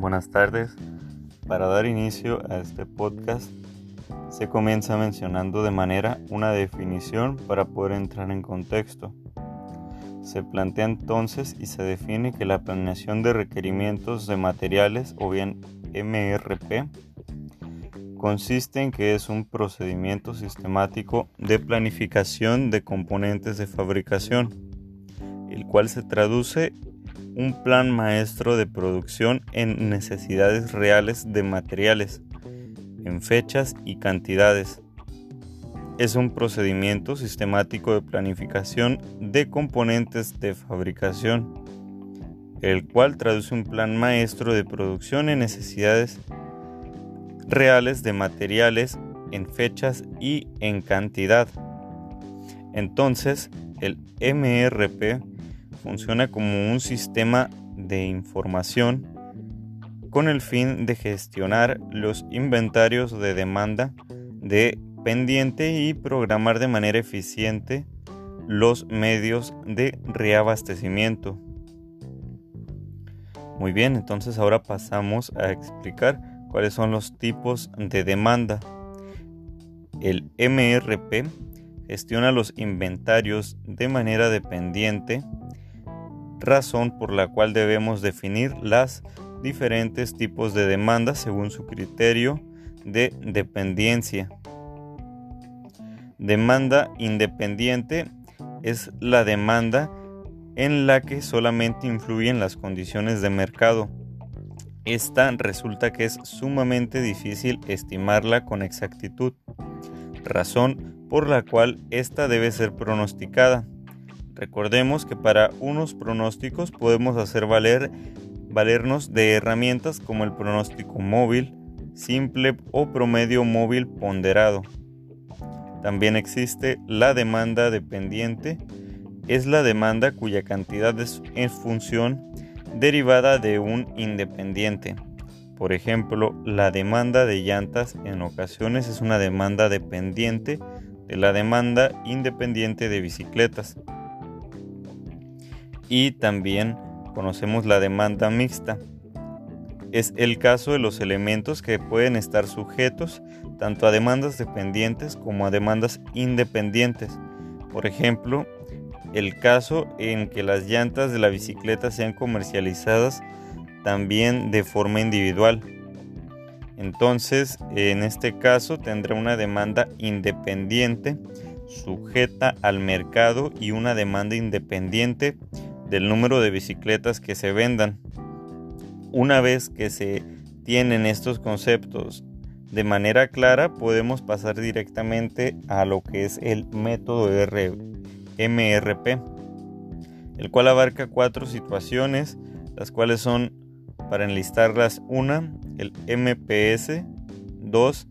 Buenas tardes. Para dar inicio a este podcast, se comienza mencionando de manera una definición para poder entrar en contexto. Se plantea entonces y se define que la planeación de requerimientos de materiales o bien MRP consiste en que es un procedimiento sistemático de planificación de componentes de fabricación, el cual se traduce un plan maestro de producción en necesidades reales de materiales, en fechas y cantidades. Es un procedimiento sistemático de planificación de componentes de fabricación, el cual traduce un plan maestro de producción en necesidades reales de materiales en fechas y en cantidad. Entonces, el MRP funciona como un sistema de información con el fin de gestionar los inventarios de demanda de pendiente y programar de manera eficiente los medios de reabastecimiento. Muy bien, entonces ahora pasamos a explicar cuáles son los tipos de demanda. El MRP gestiona los inventarios de manera dependiente razón por la cual debemos definir las diferentes tipos de demandas según su criterio de dependencia. Demanda independiente es la demanda en la que solamente influyen las condiciones de mercado. Esta resulta que es sumamente difícil estimarla con exactitud, razón por la cual esta debe ser pronosticada. Recordemos que para unos pronósticos podemos hacer valer valernos de herramientas como el pronóstico móvil, simple o promedio móvil ponderado. También existe la demanda dependiente, es la demanda cuya cantidad es en función derivada de un independiente. Por ejemplo, la demanda de llantas en ocasiones es una demanda dependiente de la demanda independiente de bicicletas y también conocemos la demanda mixta. Es el caso de los elementos que pueden estar sujetos tanto a demandas dependientes como a demandas independientes. Por ejemplo, el caso en que las llantas de la bicicleta sean comercializadas también de forma individual. Entonces, en este caso tendrá una demanda independiente sujeta al mercado y una demanda independiente del número de bicicletas que se vendan. Una vez que se tienen estos conceptos de manera clara, podemos pasar directamente a lo que es el método MRP, el cual abarca cuatro situaciones, las cuales son, para enlistarlas, una, el MPS, dos,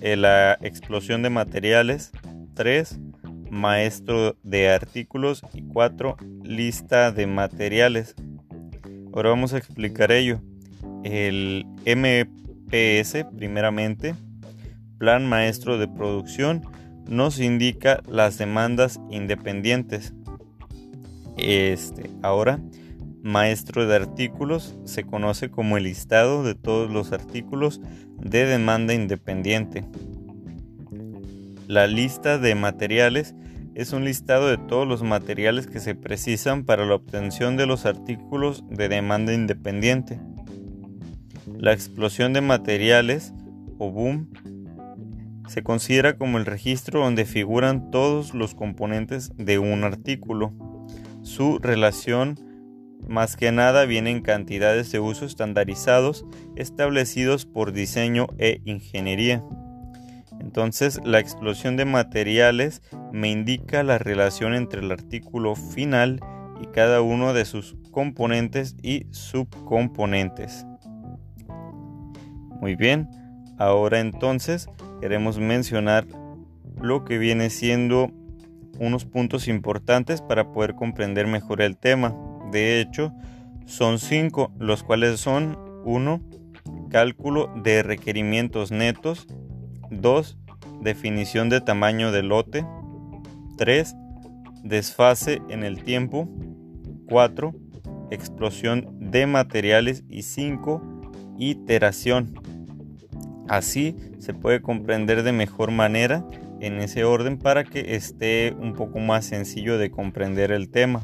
eh, la explosión de materiales, tres, maestro de artículos y 4 lista de materiales. Ahora vamos a explicar ello. El MPS primeramente, plan maestro de producción, nos indica las demandas independientes. Este, ahora, maestro de artículos se conoce como el listado de todos los artículos de demanda independiente. La lista de materiales es un listado de todos los materiales que se precisan para la obtención de los artículos de demanda independiente. La explosión de materiales o boom se considera como el registro donde figuran todos los componentes de un artículo. Su relación más que nada viene en cantidades de uso estandarizados establecidos por diseño e ingeniería. Entonces la explosión de materiales me indica la relación entre el artículo final y cada uno de sus componentes y subcomponentes. Muy bien, ahora entonces queremos mencionar lo que viene siendo unos puntos importantes para poder comprender mejor el tema. De hecho, son cinco, los cuales son 1. Cálculo de requerimientos netos. 2. Definición de tamaño de lote. 3. Desfase en el tiempo. 4. Explosión de materiales y 5 iteración. Así se puede comprender de mejor manera en ese orden para que esté un poco más sencillo de comprender el tema.